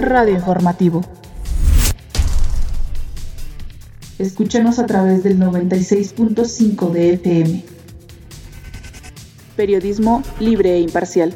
Radio Informativo. Escúchanos a través del 96.5 de FM. Periodismo libre e imparcial.